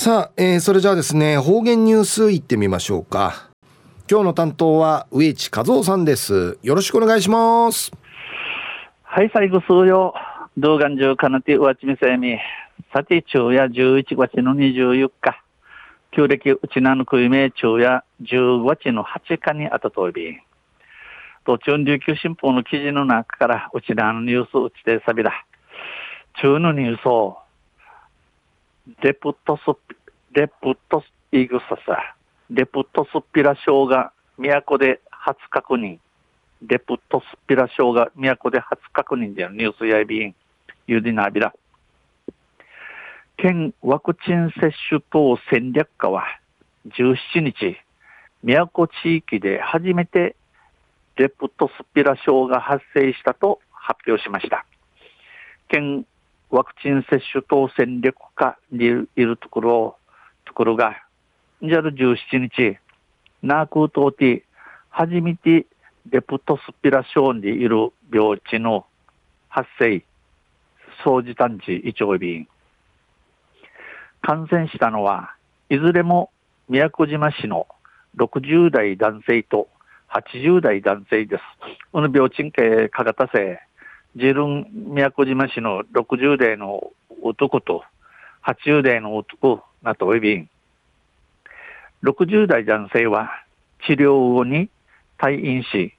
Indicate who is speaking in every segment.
Speaker 1: さあ、えー、それじゃあですね方言ニュースいってみましょうか。今日の担当は植地和夫さんです。よろしくお願いします。
Speaker 2: はい最後数曜動画中かなてうわちみせみ。さて昼夜11月の24日。旧暦うちなのくいめ昼夜15月の8日にあたとび途中琉球新報の記事の中からうちなのニュースうちてさびだ。中のニュースをレプトス、レプトス、イグササ、レプトスピラ賞が都で初確認。レプトスピラ賞が都で初確認でニュースやいびん、ユディナビラ。県ワクチン接種等戦略課は17日、宮古地域で初めてレプトスピラ症が発生したと発表しました。県ワクチン接種等戦略課にいるところ、ところが、じゃる17日、ナークートーティ、初めてレプトスピラションでいる病地の発生、掃除探知一応便。感染したのは、いずれも宮古島市の60代男性と80代男性です。この病賃系かがたせ、自分宮古島市の60代の男と80代の男なとおびん。60代男性は治療後に退院し、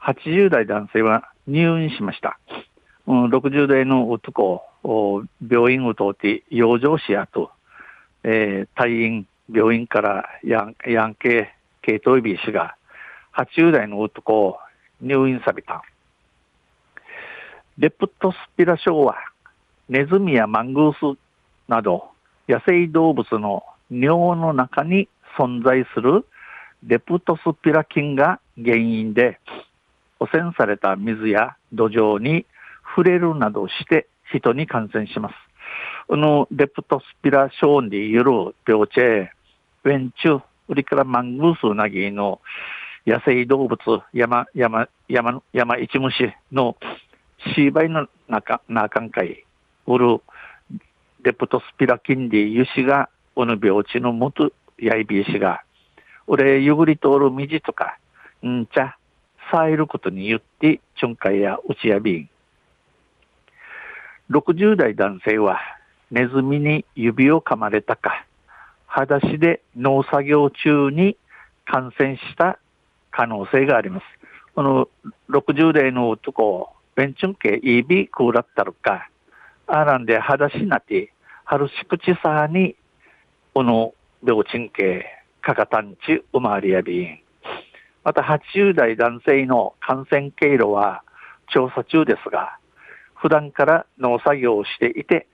Speaker 2: 80代男性は入院しました。60代の男を病院を通って養生しやと、えー、退院、病院からヤンヤン系系統医師が80代の男を入院された。レプトスピラ症は、ネズミやマングースなど野生動物の尿の中に存在するレプトスピラ菌が原因で、汚染された水や土壌に触れるなどして人に感染します。このレプトスピラ症による病地、ウェンチュ、ウリからマングースなぎの野生動物、山、山、山、山一虫のシーバイの中、中んかい、おる、レプトスピラキンディユシが、おの病地のもと、やいびいしが、俺、ゆぐり通る道とか、んちゃ、さえることによって、ちょんかいやうちやびん。60代男性は、ネズミに指を噛まれたか、裸足で農作業中に感染した可能性があります。この60代の男、ベンチュンケイビクーラッタルか、あらんで裸足なて、春しくちさに、この病賃系、かかたんち、うまわりやびん。また80代男性の感染経路は調査中ですが、普段から農作業をしていて、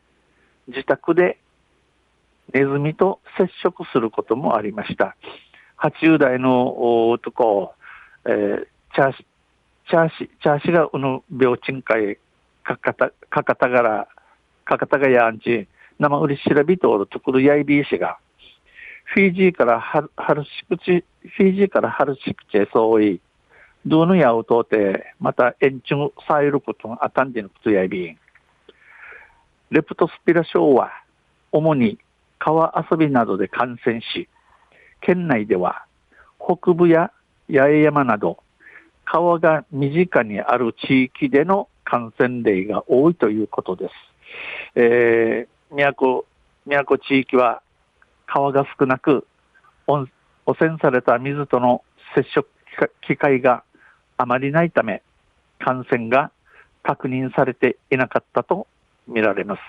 Speaker 2: 自宅でネズミと接触することもありました。80代の男、えー、チャーシチャーシ、チャーシがうぬ病賃会、かかた、かかたがら、かかたがやんち、生売り調べとおるとくるやいびいしが、フィジーからはるしくち、フィジーからはるしくちへそうい、どのやうとうて、また延長さえることがあたんでのことやいびん。レプトスピラ症は、主に川遊びなどで感染し、県内では北部や八重山など川が身近にある地域での感染例が多いということです。えー、宮古、宮古地域は川が少なく、汚染された水との接触機会があまりないため、感染が確認されていなかったと見られます。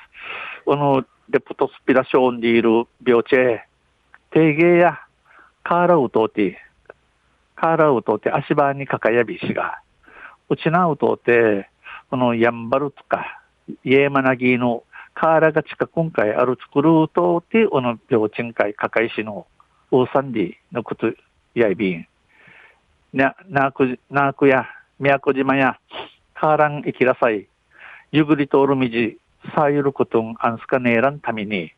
Speaker 2: このレプトスピラションでいる病地、低芸やカーラウトーティ、ーカーラウトって足場にかかやびしが、うちなうとって、このやんばるとか、イエマナギのカーラが近く今回ある作るとって、この病賃会かかいしのウーサンディのことやいびん。な、なく、なくや、宮古島や、カーラン行きなさい。ゆぐり通る道、さゆることんあんすかねえらんために、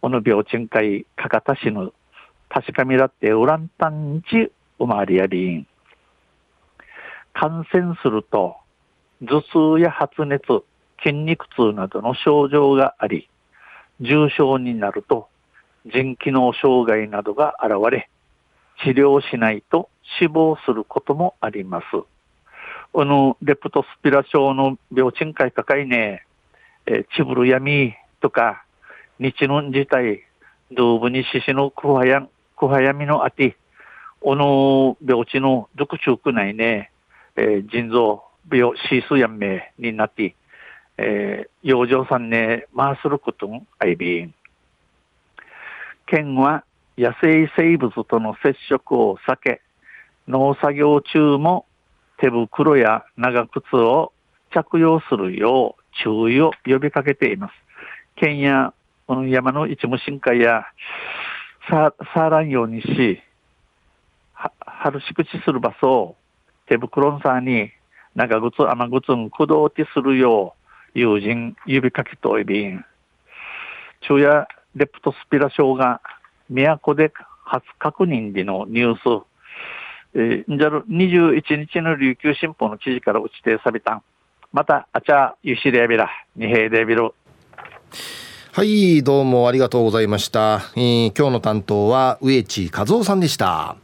Speaker 2: この病賃会かかたしの確かみだってウランタンチ生まれやりん。感染すると、頭痛や発熱、筋肉痛などの症状があり、重症になると、腎機能障害などが現れ、治療しないと死亡することもあります。あの、レプトスピラ症の病賃会高いね、えー、チブル闇とか、日の自体、動物に獅子のクハヤン、クハヤミのあて、おの病地の毒中くないね、えー、腎臓病、シースやんめになって、えー、養生さんね、回することん、あいびん。県は野生生物との接触を避け、農作業中も手袋や長靴を着用するよう注意を呼びかけています。県やこの山の一無深海やささらんようにし、春し口する場所を手袋のさんに長靴、雨靴ん駆動てするよう友人指かけといびん。昼夜レプトスピラ症が都で初確認でのニュース、えー、じゃる21日の琉球新報の記事から打ち定されたんまた、あちゃ、ゆしでびら、にへいでびる。
Speaker 1: はい、どうもありがとうございました。えー、今日の担当は植地和夫さんでした。